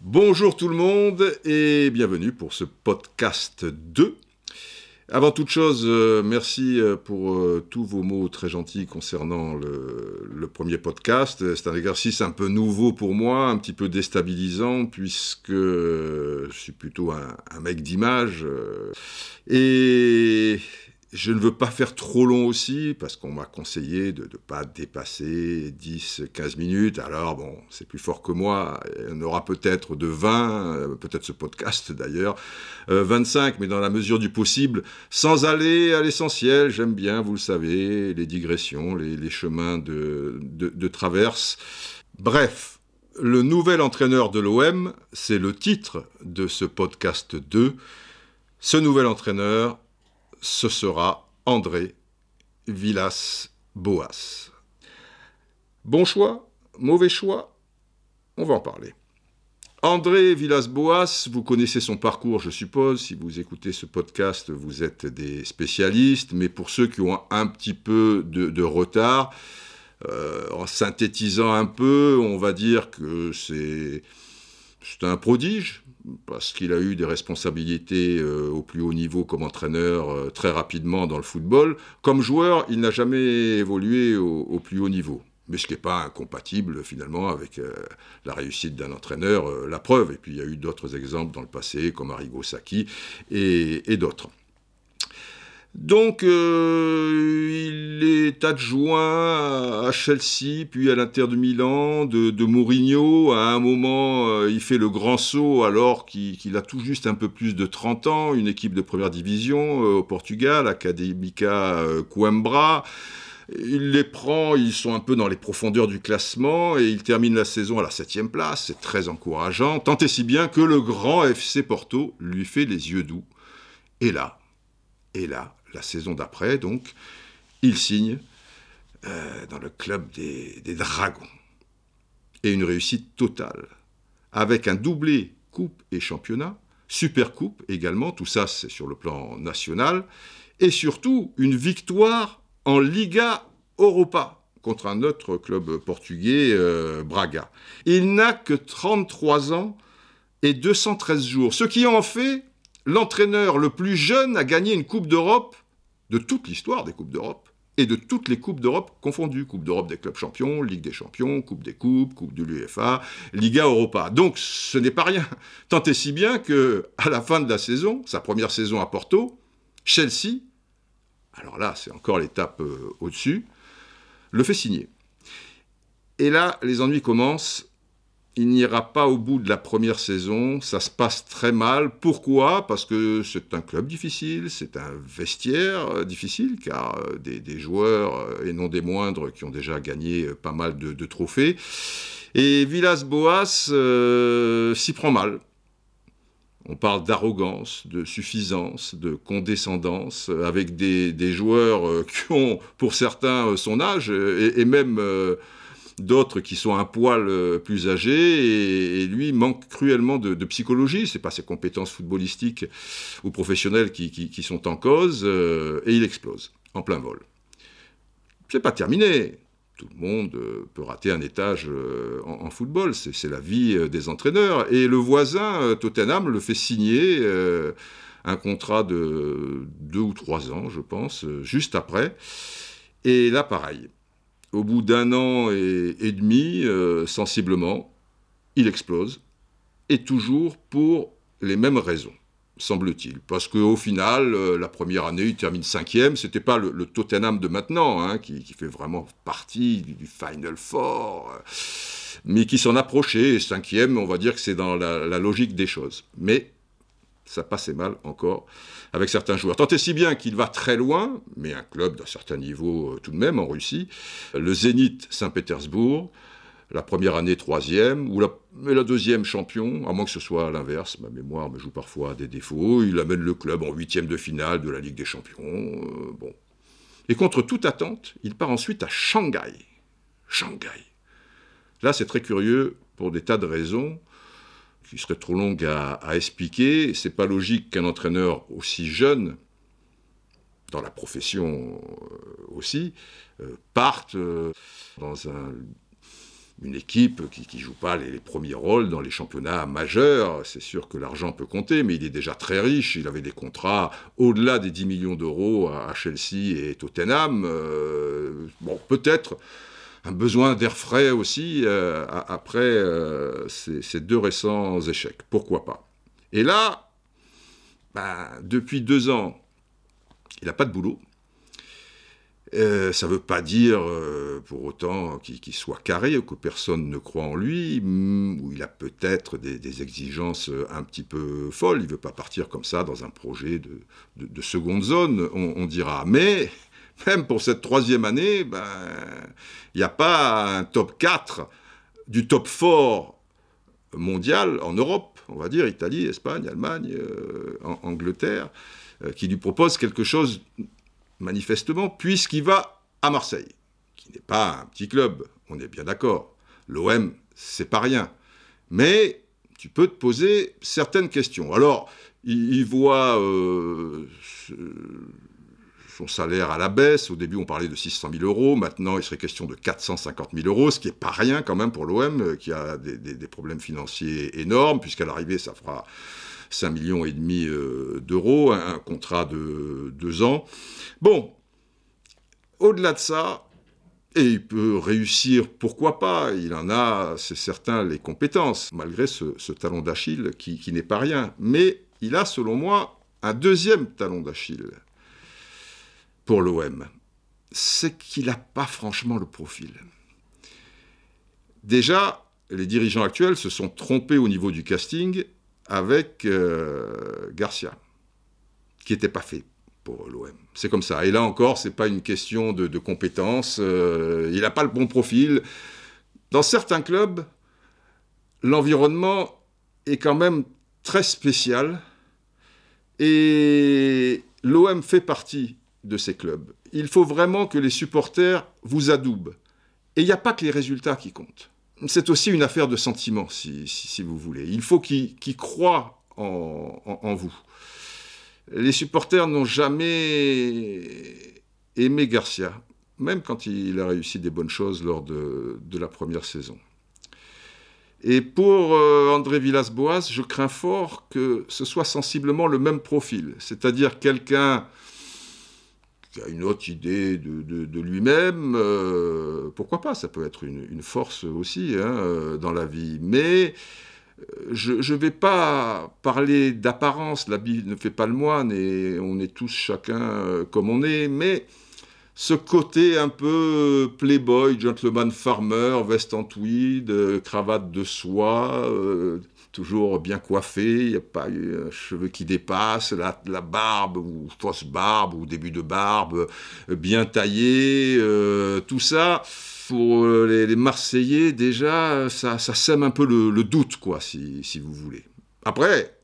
Bonjour tout le monde et bienvenue pour ce podcast 2. Avant toute chose, euh, merci euh, pour euh, tous vos mots très gentils concernant le, premier podcast. C'est un exercice un peu nouveau pour moi, un petit peu déstabilisant, puisque je suis plutôt un, mec d'image. et je ne veux pas faire trop long aussi, parce qu'on m'a conseillé de ne pas dépasser 10-15 minutes. Alors bon, c'est plus fort que moi. En aura peut-être de 20, euh, peut-être ce podcast d'ailleurs, euh, 25, mais dans la mesure du possible, sans aller à l'essentiel. J'aime bien, vous le savez, les digressions, les, chemins de, de, de traverse. Bref, le nouvel entraîneur de l'OM, c'est le titre de ce podcast 2. Ce nouvel entraîneur, ce sera André Villas-Boas. Bon choix, mauvais choix, on va en parler. André Villas-Boas, vous connaissez son parcours, je suppose. Si vous écoutez ce podcast, vous êtes des spécialistes. Mais pour ceux qui ont un petit peu de, retard, euh, en synthétisant un peu, on va dire que c'est un prodige, parce qu'il a eu des responsabilités euh, au plus haut niveau comme entraîneur euh, très rapidement dans le football. Comme joueur, il n'a jamais évolué au, plus haut niveau. Mais ce qui n'est pas incompatible finalement avec euh, la réussite d'un entraîneur, la preuve. Et puis il y a eu d'autres exemples dans le passé, comme Arrigo Sacchi et d'autres. Donc, euh, il est adjoint à Chelsea, puis à l'Inter de Milan, de, Mourinho. À un moment, euh, il fait le grand saut alors qu'il a tout juste un peu plus de 30 ans, une équipe de première division euh, au Portugal, Académica Coimbra. Il les prend, ils sont un peu dans les profondeurs du classement et il termine la saison à la septième place. C'est très encourageant, tant et si bien que le grand FC Porto lui fait les yeux doux. Et là, et là, la saison d'après, donc, il signe euh, dans le club des, Dragons. Et une réussite totale, avec un doublé coupe et championnat, super coupe également, tout ça c'est sur le plan national, et surtout une victoire en Liga Europa contre un autre club portugais, euh, Braga. Il n'a que 33 ans et 213 jours, ce qui en fait l'entraîneur le plus jeune à gagner une Coupe d'Europe de toute l'histoire des Coupes d'Europe et de toutes les Coupes d'Europe confondues. Coupe d'Europe des clubs champions, Ligue des champions, Coupe des Coupes, Coupe de l'UEFA, Liga Europa. Donc ce n'est pas rien. Tant et si bien que à la fin de la saison, sa première saison à Porto, Chelsea, alors là c'est encore l'étape euh, au-dessus, le fait signer. Et là, les ennuis commencent il n'ira pas au bout de la première saison, ça se passe très mal. Pourquoi? Parce que c'est un club difficile, c'est un vestiaire euh, difficile, car euh, des, joueurs, euh, et non des moindres, qui ont déjà gagné pas mal de, trophées. Et Villas-Boas s'y prend mal. On parle d'arrogance, de suffisance, de condescendance, avec des, joueurs qui ont, pour certains, son âge, et, même... d'autres qui sont un poil euh, plus âgés, et, lui manque cruellement de, de psychologie. C'est pas ses compétences footballistiques ou professionnelles qui, sont en cause, euh, et il explose en plein vol. C'est pas terminé. Tout le monde euh, peut rater un étage en, football, c'est la vie des entraîneurs. Et le voisin, Tottenham, le fait signer un contrat de deux ou trois ans, je pense, juste après. Et là, pareil au bout d'un an et, demi, euh, sensiblement, il explose, et toujours pour les mêmes raisons, semble-t-il. Parce qu'au final, euh, la première année, il termine cinquième, c'était pas le, Tottenham de maintenant, hein, qui, fait vraiment partie du, du Final Four, euh, mais qui s'en approchait, et cinquième, on va dire que c'est dans la, la logique des choses. Mais ça passait mal encore avec certains joueurs. Tant et si bien qu'il va très loin, mais un club d'un certain niveau euh, tout de même en Russie, le Zénith Saint-Pétersbourg, la première année troisième, ou la, la deuxième champion, à moins que ce soit l'inverse, ma mémoire me joue parfois des défauts, il amène le club en huitième de finale de la Ligue des Champions, euh, bon. Et contre toute attente, il part ensuite à Shanghai. Shanghai. Là, c'est très curieux pour des tas de raisons qui seraient trop longues à, expliquer. C'est pas logique qu'un entraîneur aussi jeune dans la profession aussi, partent dans un une équipe qui ne joue pas les, premiers rôles dans les championnats majeurs. C'est sûr que l'argent peut compter, mais il est déjà très riche. Il avait des contrats au-delà des 10 millions d'euros à, Chelsea et Tottenham. Euh, bon, peut-être un besoin d'air frais aussi euh, après euh, ces, deux récents échecs. Pourquoi pas? Et là, ben, depuis deux ans, il n'a pas de boulot. Euh, ça ne veut pas dire pour autant qu'il soit carré ou que personne ne croit en lui, mm, ou il a peut-être des, exigences un petit peu folles. Il ne veut pas partir comme ça dans un projet de, seconde zone, on, dira. Mais même pour cette troisième année, ben, il n'y a pas un top 4 du top 4 mondial en Europe, on va dire Italie, Espagne, Allemagne, Angleterre, qui lui propose quelque chose manifestement, puisqu'il va à Marseille, qui n'est pas un petit club, on est bien d'accord. L'OM, c'est pas rien. Mais tu peux te poser certaines questions. Alors, il, voit euh, son salaire à la baisse. Au début, on parlait de 600 000 euros. Maintenant, il serait question de 450 000 euros, ce qui n'est pas rien quand même pour l'OM, euh, qui a des, problèmes financiers énormes, puisqu'à l'arrivée, ça fera 5 millions et demi euh, d'euros, un, contrat de deux ans. Bon, au-delà de ça, et il peut réussir, pourquoi pas, il en a, c'est certain, les compétences, malgré ce, talon d'Achille qui, n'est pas rien. Mais il a, selon moi, un deuxième talon d'Achille pour l'OM. C'est qu'il n'a pas franchement le profil. Déjà, les dirigeants actuels se sont trompés au niveau du casting avec euh, Garcia, qui n'était pas fait pour l'OM. C'est comme ça. Et là encore, c'est pas une question de, de compétence. Euh, il n'a pas le bon profil. Dans certains clubs, l'environnement est quand même très spécial. Et l'OM fait partie de ces clubs. Il faut vraiment que les supporters vous adoubent. Et il n'y a pas que les résultats qui comptent c'est aussi une affaire de sentiment, si, vous voulez. Il faut qu'ils croient en, vous. Les supporters n'ont jamais aimé Garcia, même quand il a réussi des bonnes choses lors de, la première saison. Et pour euh, André Villas-Boas, je crains fort que ce soit sensiblement le même profil, c'est-à-dire quelqu'un une autre idée de, lui-même, euh, pourquoi pas, ça peut être une, force aussi hein, euh, dans la vie. Mais euh, je ne vais pas parler d'apparence, la Bible ne fait pas le moine et on est tous chacun comme on est, mais ce côté un peu playboy, gentleman farmer, veste en tweed, cravate de soie, toujours bien coiffé, il n'y a pas eu un cheveu qui dépasse, la, barbe ou fausse barbe ou début de barbe, euh, bien taillé, euh, tout ça. Pour euh, les, Marseillais, déjà, ça, sème un peu le, doute, quoi, si vous voulez. Après,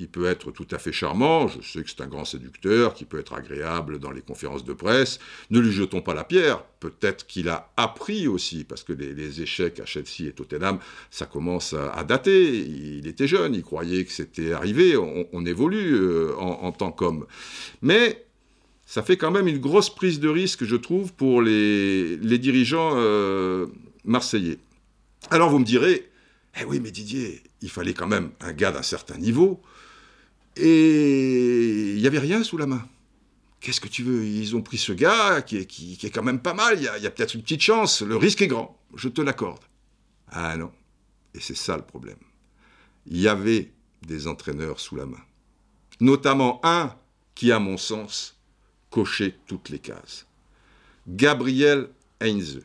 il peut être tout à fait charmant, je sais que c'est un grand séducteur, qui peut être agréable dans les conférences de presse. Ne lui jetons pas la pierre. Peut-être qu'il a appris aussi, parce que les, échecs à Chelsea et Tottenham, ça commence à, dater. Il était jeune, il croyait que c'était arrivé. On, évolue euh, en, tant qu'homme. Mais ça fait quand même une grosse prise de risque, je trouve, pour les, dirigeants euh, marseillais. Alors vous me direz, eh oui, mais Didier, il fallait quand même un gars d'un certain niveau et il n'y avait rien sous la main. Qu'est-ce que tu veux? Ils ont pris ce gars qui est, quand même pas mal, il y a, peut-être une petite chance, le risque est grand, je te l'accorde. Ah non, et c'est ça le problème. Il y avait des entraîneurs sous la main. Notamment un qui, à mon sens, cochait toutes les cases. Gabriel Heinze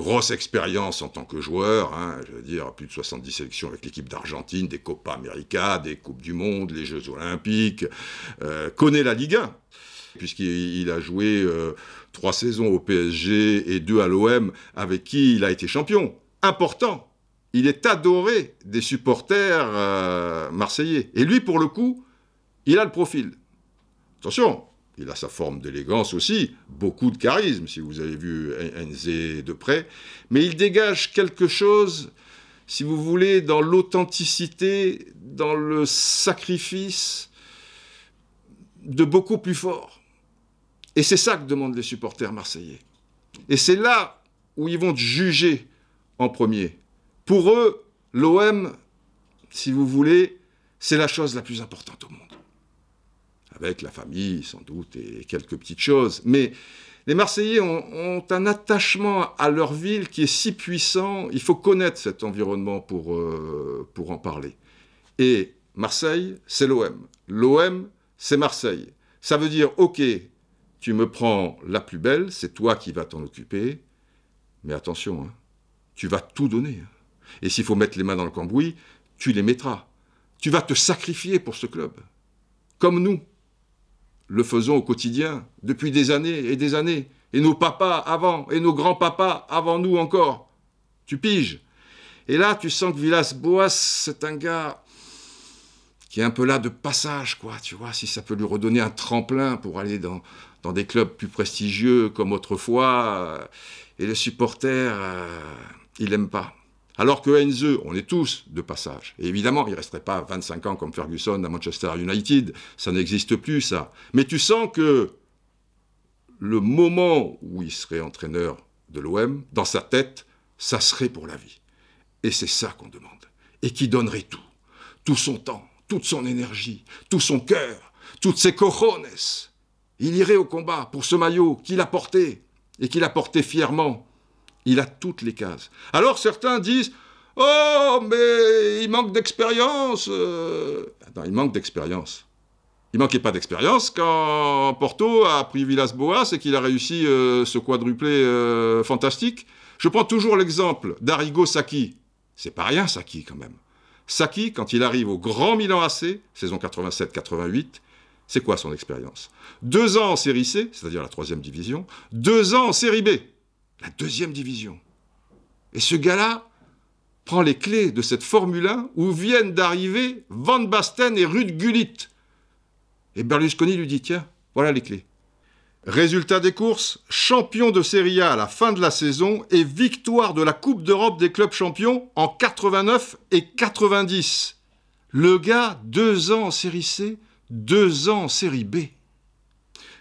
grosse expérience en tant que joueur, hein, je veux dire, plus de 70 sélections avec l'équipe d'Argentine, des Copa América, des Coupes du Monde, les Jeux Olympiques, euh, connaît la Ligue 1, puisqu'il a joué euh, trois saisons au PSG et deux à l'OM, avec qui il a été champion. Important. Il est adoré des supporters euh, marseillais. Et lui, pour le coup, il a le profil. Attention, il a sa forme d'élégance aussi, beaucoup de charisme, si vous avez vu Enze de près, mais il dégage quelque chose, si vous voulez, dans l'authenticité, dans le sacrifice de beaucoup plus fort. Et c'est ça que demandent les supporters marseillais. Et c'est là où ils vont juger en premier. Pour eux, l'OM, si vous voulez, c'est la chose la plus importante au monde. Avec la famille, sans doute, et quelques petites choses. Mais les Marseillais ont, un attachement à leur ville qui est si puissant, il faut connaître cet environnement pour, euh, pour en parler. Et Marseille, c'est l'OM. L'OM, c'est Marseille. Ça veut dire, ok, tu me prends la plus belle, c'est toi qui vas t'en occuper, mais attention, hein, tu vas tout donner. Hein. Et s'il faut mettre les mains dans le cambouis, tu les mettras. Tu vas te sacrifier pour ce club. Comme nous le faisons au quotidien, depuis des années et des années. Et nos papas avant, et nos grands-papas avant nous encore. Tu piges. Et là, tu sens que Villas-Boas, c'est un gars qui est un peu là de passage, quoi, tu vois, si ça peut lui redonner un tremplin pour aller dans, des clubs plus prestigieux comme autrefois. et les supporters, euh, il n'aime pas. Alors que Heinze, on est tous de passage. Et évidemment, il ne resterait pas 25 ans comme Ferguson à Manchester United. Ça n'existe plus, ça. Mais tu sens que le moment où il serait entraîneur de l'OM, dans sa tête, ça serait pour la vie. Et c'est ça qu'on demande. Et qui donnerait tout. Tout son temps, toute son énergie, tout son cœur, toutes ses cojones. Il irait au combat pour ce maillot qu'il a porté et qu'il a porté fièrement il a toutes les cases. Alors certains disent Oh, mais il manque d'expérience. Euh. Attends, il manque d'expérience. Il manquait pas d'expérience quand Porto a pris Villas-Boas et qu'il a réussi euh, ce quadruplé euh, fantastique. Je prends toujours l'exemple d'Arigo Saki. C'est pas rien, Saki, quand même. Saki, quand il arrive au Grand Milan AC, saison 87-88, c'est quoi son expérience? Deux ans en série C, c'est-à-dire la troisième division, deux ans en série B la deuxième division. Et ce gars-là prend les clés de cette Formule 1 où viennent d'arriver Van Basten et Ruud Gullit. Et Berlusconi lui dit Tiens, voilà les clés. Résultat des courses, champion de Serie A à la fin de la saison et victoire de la Coupe d'Europe des clubs champions en 89 et 90. Le gars, deux ans en Série C, deux ans en Série B.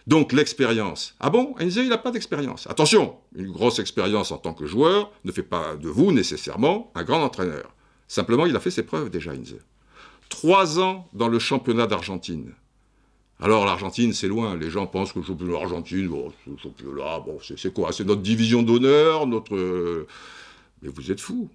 Donc l'expérience. Ah bon Enze, il n'a pas d'expérience. Attention, une grosse expérience en tant que joueur ne fait pas de vous nécessairement un grand entraîneur. Simplement, il a fait ses preuves déjà, Enze. Trois ans dans le championnat d'Argentine. Alors l'Argentine, c'est loin. Les gens pensent que le championnat d'Argentine, bon, ce championnat, bon, c'est quoi? C'est notre division d'honneur, notre... Mais vous êtes fous.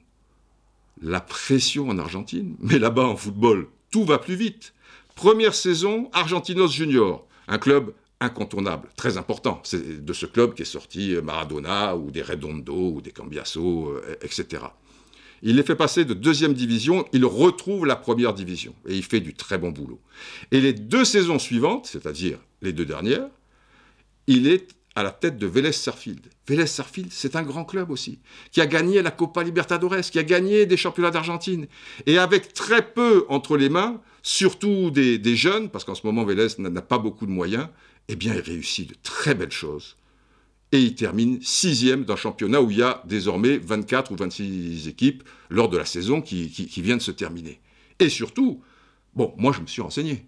La pression en Argentine. Mais là-bas, en football, tout va plus vite. Première saison, Argentinos Junior, un club incontournable, très important. C'est de ce club qui est sorti Maradona ou des Redondo ou des Cambiasso, euh, etc. Il les fait passer de deuxième division, il retrouve la première division et il fait du très bon boulot. Et les deux saisons suivantes, c'est-à-dire les deux dernières, il est à la tête de Vélez Sarfield. Vélez Sarfield, c'est un grand club aussi, qui a gagné la Copa Libertadores, qui a gagné des championnats d'Argentine. Et avec très peu entre les mains, surtout des, des jeunes, parce qu'en ce moment Vélez n'a pas beaucoup de moyens, eh bien, il réussit de très belles choses. Et il termine sixième d'un championnat où il y a désormais 24 ou 26 équipes lors de la saison qui, vient de se terminer. Et surtout, bon, moi je me suis renseigné.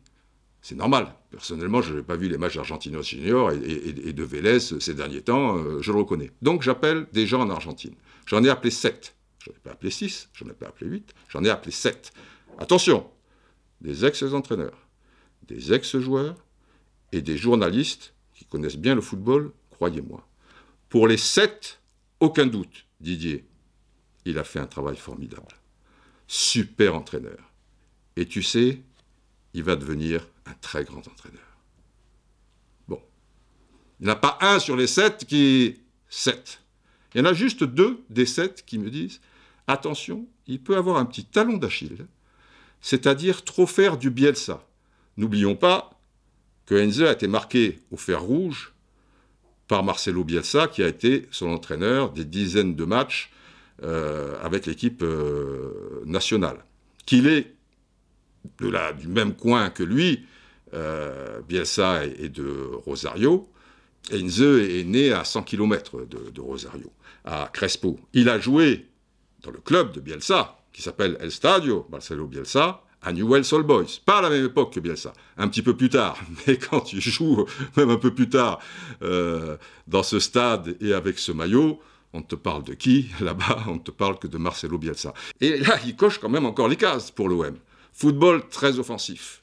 C'est normal. Personnellement, je n'ai pas vu les matchs d'Argentinos Junior et, de Vélez ces derniers temps, euh, je le reconnais. Donc j'appelle des gens en Argentine. J'en ai appelé 7. J'en ai pas appelé 6, j'en ai pas appelé 8, j'en ai appelé 7. Attention, des ex-entraîneurs, des ex-joueurs, et des journalistes qui connaissent bien le football, croyez-moi. Pour les sept, aucun doute, Didier, il a fait un travail formidable. Super entraîneur. Et tu sais, il va devenir un très grand entraîneur. Bon. Il n'y en a pas un sur les sept qui... Sept. Il y en a juste deux des sept qui me disent, attention, il peut avoir un petit talon d'Achille, c'est-à-dire trop faire du Bielsa. N'oublions pas, que Enze a été marqué au fer rouge par Marcelo Bielsa, qui a été son entraîneur des dizaines de matchs euh, avec l'équipe euh, nationale. Qu'il est de la, du même coin que lui, euh, Bielsa est, de Rosario, Enze est né à 100 km de, de, Rosario, à Crespo. Il a joué dans le club de Bielsa, qui s'appelle El Stadio Marcelo Bielsa, à Newell's Old Boys. Pas à la même époque que Bielsa, un petit peu plus tard. Mais quand tu joues, même un peu plus tard, euh, dans ce stade et avec ce maillot, on te parle de qui Là-bas, on ne te parle que de Marcelo Bielsa. Et là, il coche quand même encore les cases pour l'OM. Football très offensif,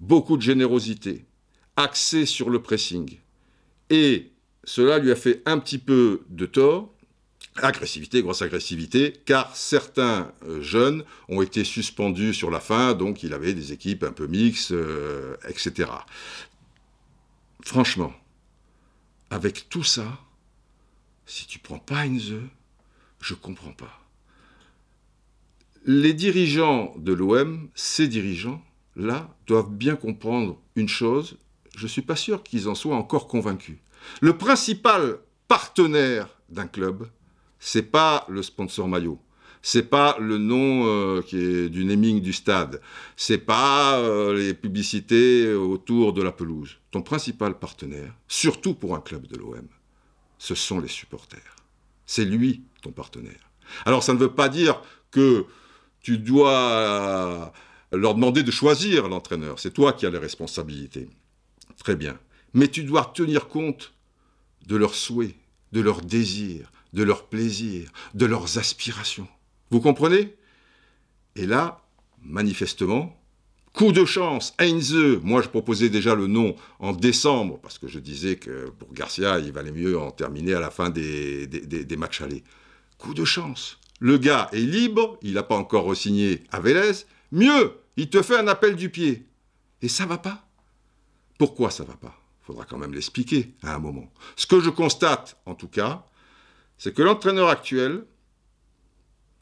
beaucoup de générosité, axé sur le pressing. Et cela lui a fait un petit peu de tort agressivité, grosse agressivité, car certains euh, jeunes ont été suspendus sur la fin, donc il avait des équipes un peu mixtes, euh, etc. Franchement, avec tout ça, si tu prends pas Heinze, je comprends pas. Les dirigeants de l'OM, ces dirigeants-là, doivent bien comprendre une chose, je ne suis pas sûr qu'ils en soient encore convaincus. Le principal partenaire d'un club, c'est pas le sponsor maillot. C'est pas le nom euh, qui est du naming du stade. C'est pas euh, les publicités autour de la pelouse. Ton principal partenaire, surtout pour un club de l'OM, ce sont les supporters. C'est lui ton partenaire. Alors ça ne veut pas dire que tu dois leur demander de choisir l'entraîneur. C'est toi qui as les responsabilités. Très bien. Mais tu dois tenir compte de leurs souhaits, de leurs désirs, de leurs plaisirs, de leurs aspirations. Vous comprenez? Et là, manifestement, coup de chance, Heinze, moi je proposais déjà le nom en décembre, parce que je disais que pour Garcia, il valait mieux en terminer à la fin des, des, matchs allés. Coup de chance. Le gars est libre, il n'a pas encore re-signé à Vélez. Mieux, il te fait un appel du pied. Et ça va pas? Pourquoi ça va pas? Faudra quand même l'expliquer à un moment. Ce que je constate, en tout cas, c'est que l'entraîneur actuel,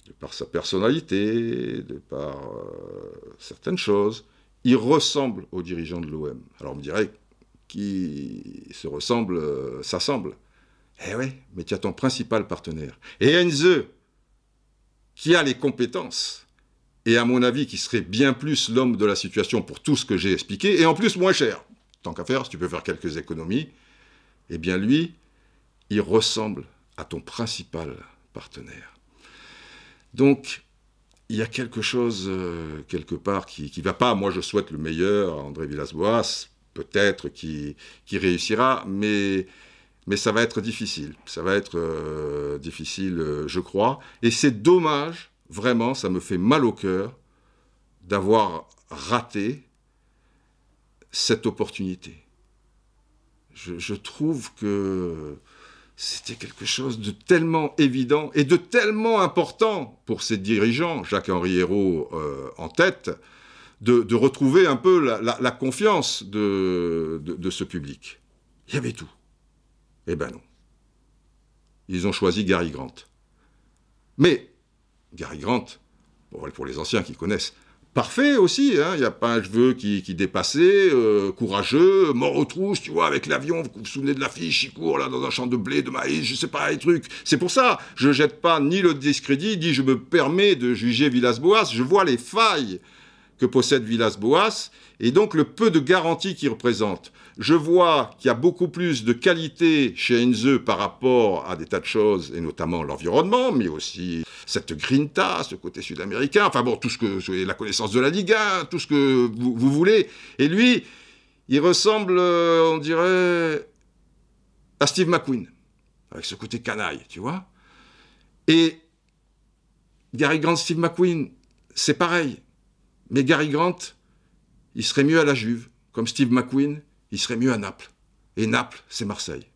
de par sa personnalité, de par euh, certaines choses, il ressemble aux dirigeants de l'OM. Alors on me dirait qui se ressemble euh, s'assemble. Eh oui, mais tu as ton principal partenaire. Et Enze, qui a les compétences, et à mon avis qui serait bien plus l'homme de la situation pour tout ce que j'ai expliqué, et en plus moins cher. Tant qu'à faire, si tu peux faire quelques économies, eh bien lui, il ressemble à ton principal partenaire. Donc, il y a quelque chose, euh, quelque part, qui ne va pas. Moi, je souhaite le meilleur à André Villas-Boas, peut-être qui, qui réussira, mais, mais ça va être difficile. Ça va être euh, difficile, euh, je crois. Et c'est dommage, vraiment, ça me fait mal au cœur d'avoir raté cette opportunité. Je, je trouve que c'était quelque chose de tellement évident et de tellement important pour ces dirigeants, Jacques-Henri Hérault euh, en tête, de, retrouver un peu la, confiance de, de, ce public. Il y avait tout. Eh ben non. Ils ont choisi Gary Grant. Mais Gary Grant, pour les anciens qui connaissent, parfait aussi. Hein. Il n'y a pas un cheveu qui, qui dépassait, euh, courageux, mort aux trousses, tu vois, avec l'avion. Vous vous souvenez de l'affiche, il court là dans un champ de blé, de maïs, je sais pas, les trucs. C'est pour ça, je jette pas ni le discrédit, ni je me permets de juger Villas-Boas. Je vois les failles que possède Villas-Boas et donc le peu de garanties qu'il représente. Je vois qu'il y a beaucoup plus de qualité chez Enze par rapport à des tas de choses, et notamment l'environnement, mais aussi cette grinta, ce côté sud-américain, enfin bon, tout ce que, la connaissance de la Ligue 1, tout ce que vous, voulez. Et lui, il ressemble, euh, on dirait, à Steve McQueen, avec ce côté canaille, tu vois. Et Gary Grant, Steve McQueen, c'est pareil. Mais Gary Grant, il serait mieux à la Juve, comme Steve McQueen, il serait mieux à Naples. Et Naples, c'est Marseille.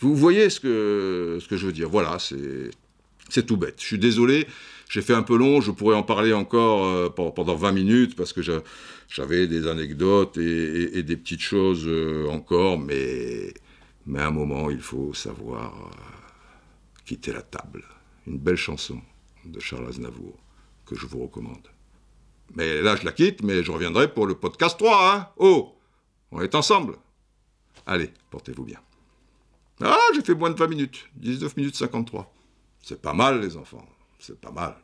Vous voyez ce que, je veux dire Voilà, c'est, c'est tout bête. Je suis désolé, j'ai fait un peu long, je pourrais en parler encore euh, pendant 20 minutes parce que j'avais des anecdotes et, des petites choses euh, encore, mais, mais à un moment, il faut savoir euh, quitter la table. Une belle chanson de Charles Aznavour que je vous recommande. Mais là, je la quitte, mais je reviendrai pour le podcast 3, hein Oh On est ensemble Allez, portez-vous bien. Ah, j'ai fait moins de 20 minutes. 19 minutes 53. C'est pas mal, les enfants. C'est pas mal.